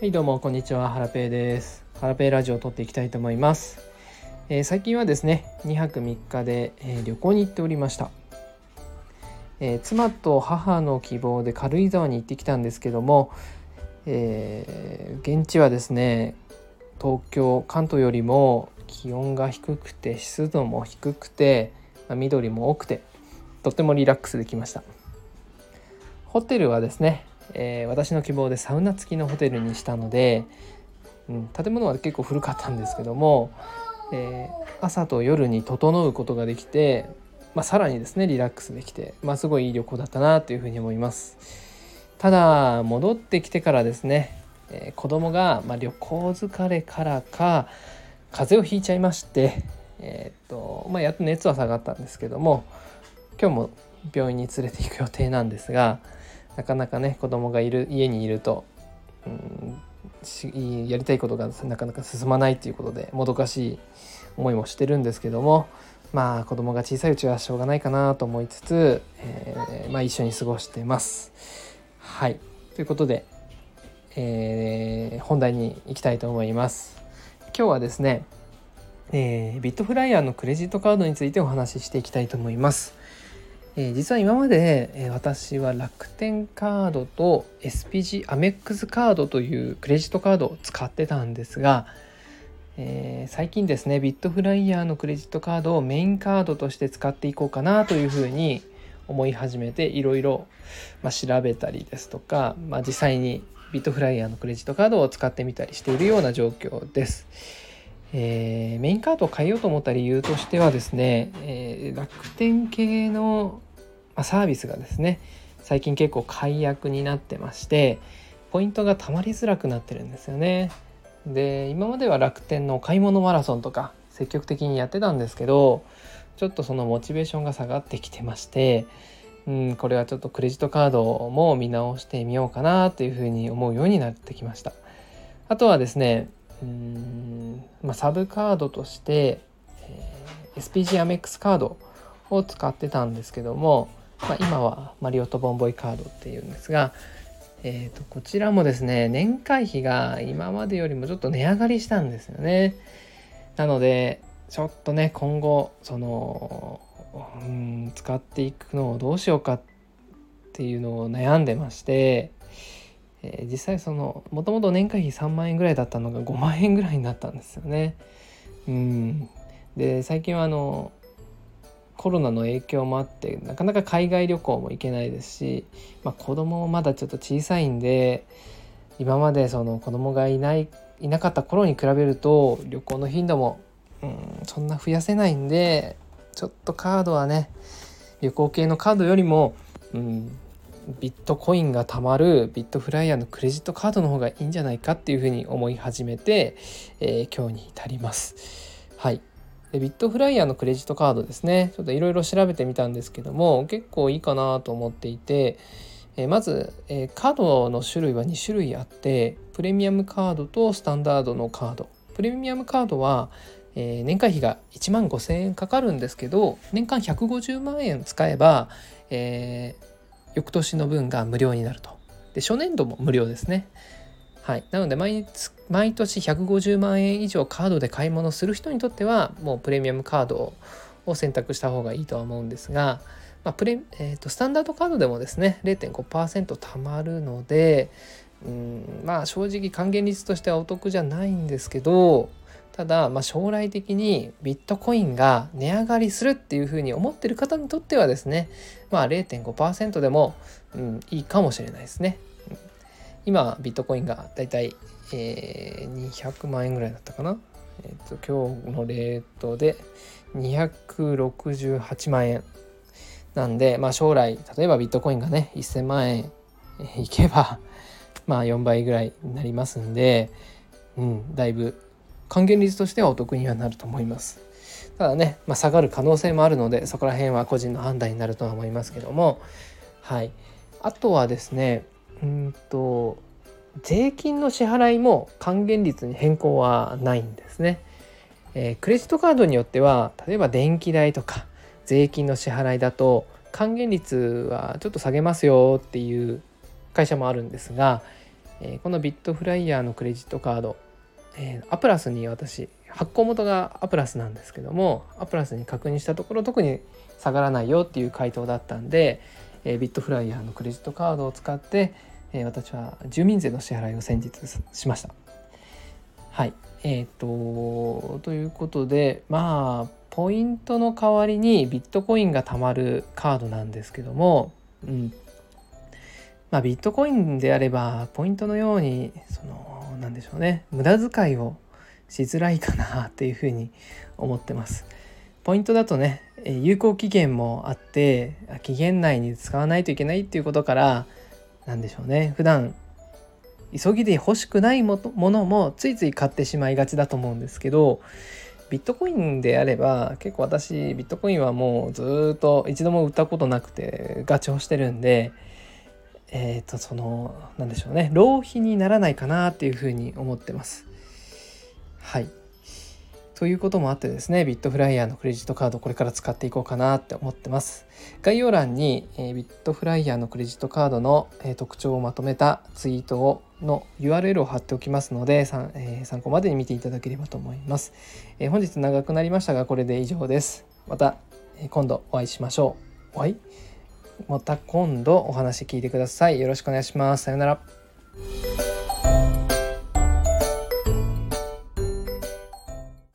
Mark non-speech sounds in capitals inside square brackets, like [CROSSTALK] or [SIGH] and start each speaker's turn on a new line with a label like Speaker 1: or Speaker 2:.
Speaker 1: はいどうもこんにちは。ハラペーです。ハラペーラジオを撮っていきたいと思います、えー、最近はですね2泊3日で、えー、旅行に行っておりました、えー、妻と母の希望で軽井沢に行ってきたんですけども、え現地はですね東京関東よりも気温が低くて湿度も低くて、まあ、緑も多くてとてもリラックスできました。ホテルはですねえー、私の希望でサウナ付きのホテルにしたので、うん、建物は結構古かったんですけども、えー、朝と夜に整うことができて、まあ、さらにですねリラックスできて、まあ、すごいいい旅行だったなというふうに思います。ただ戻ってきてからですね、えー、子供がま旅行疲れからか風邪をひいちゃいましてえー、っとまあ、やっと熱は下がったんですけども今日も病院に連れて行く予定なんですがなかなかね子供がいる家にいると、うん、やりたいことがなかなか進まないということでもどかしい思いもしてるんですけどもまあ子供が小さいうちはしょうがないかなと思いつつ、えー、まあ、一緒に過ごしてます。はいということで、えー、本題に行きたいと思います。今日はですね、えー、ビットフライヤーのクレジットカードについてお話ししていきたいと思います。えー、実は今まで、えー、私は楽天カードと SPG アメックスカードというクレジットカードを使ってたんですが、えー、最近ですねビットフライヤーのクレジットカードをメインカードとして使っていこうかなというふうに思い始めていろいろ調べたりですとか、まあ、実際にビットフライヤーのクレジットカードを使ってみたりしているような状況です。えー、メインカードを変えようと思った理由としてはですね、えー、楽天系のまサービスがですね最近結構解約になってましてポイントがたまりづらくなってるんですよね。で今までは楽天の買い物マラソンとか積極的にやってたんですけどちょっとそのモチベーションが下がってきてまして、うん、これはちょっとクレジットカードも見直してみようかなというふうに思うようになってきました。あとはですねうん、まあ、サブカードとして、え、SPG アメックスカードを使ってたんですけども、まあ、今はマリオットボンボイカードっていうんですが、えー、とこちらもですね年会費が今までよりもちょっと値上がりしたんですよね。なのでちょっとね今後そのうん使っていくのをどうしようかっていうのを悩んでまして、えー、実際そのもともと年会費3万円ぐらいだったのが5万円ぐらいになったんですよね。うんで最近はあのコロナの影響もあってなかなか海外旅行も行けないですし、まあ、子供もまだちょっと小さいんで今までその子供がいないいなかった頃に比べると旅行の頻度も、うん、そんな増やせないんでちょっとカードはね旅行系のカードよりも、うん、ビットコインが貯まるビットフライヤーのクレジットカードの方がいいんじゃないかっていうふうに思い始めて、えー、今日に至ります。はいでビットフライヤーのクレジットカードですね。ちょっといろいろ調べてみたんですけども結構いいかなと思っていて、え、まず、え、カードの種類は2種類あってプレミアムカードとスタンダードのカード。プレミアムカードは、え、年会費が1万5,000円かかるんですけど年間150万円使えば、え翌年の分が無料になると。で初年度も無料ですね。はい、なので毎月毎年150万円以上カードで買い物する人にとってはもうプレミアムカードを選択した方がいいとは思うんですが、まあプレえーと、スタンダードカードでもですね0.5%貯まるのでうんまあ正直還元率としてはお得じゃないんですけどただ、まあ、将来的にビットコインが値上がりするっていうふうに思ってる方にとってはですねまあ0.5%でも、うん、いいかもしれないですね。今ビットコインがだいたい、えー、200万円ぐらいだったかな、えーと、今日のレートで268万円なんで、まあ、将来例えばビットコインがね1000万円いけば [LAUGHS] まあ4倍ぐらいになりますんで、うん、だいぶ還元率としてはお得にはなると思います。ただね、まあ、下がる可能性もあるのでそこら辺は個人の判断になるとは思いますけども。はい。あとはですねうんと税金の支払いも還元率に変更はないんですね。えー、クレジットカードによっては例えば電気代とか税金の支払いだと還元率はちょっと下げますよっていう会社もあるんですがえこのビットフライヤーのクレジットカード、えアプラスに私発行元がアプラスなんですけどもアプラスに確認したところ特に下がらないよっていう回答だったんで、えビットフライヤーのクレジットカードを使って、え私は住民税の支払いを先日しました。はいえーと、ということでまあポイントの代わりにビットコインが貯まるカードなんですけども、うんまあ、ビットコインであればポイントのようにそのなんでしょうね無駄遣いをしづらいかなっていうふうに思ってます。ポイントだとね有効期限もあって期限内に使わないといけないっていうことから何でしょうね。普段急ぎで欲しくないものもついつい買ってしまいがちだと思うんですけどビットコインであれば結構私ビットコインはもうずっと一度も売ったことなくてガチをしてるんでえっ、ー、とそのなんでしょうね。浪費にならないかなっていうふうに思ってます。はい。ということもあってですね、ビットフライヤーのクレジットカードこれから使っていこうかなって思ってます。概要欄に、えー、ビットフライヤーのクレジットカードの、えー、特徴をまとめたツイートをの URL を貼っておきますので、えー、参考までに見ていただければと思います。え本日長くなりましたが、これで以上です。また、え今度お会いしましょう。お会い？また今度お話聞いてください。よろしくお願いします。さようなら。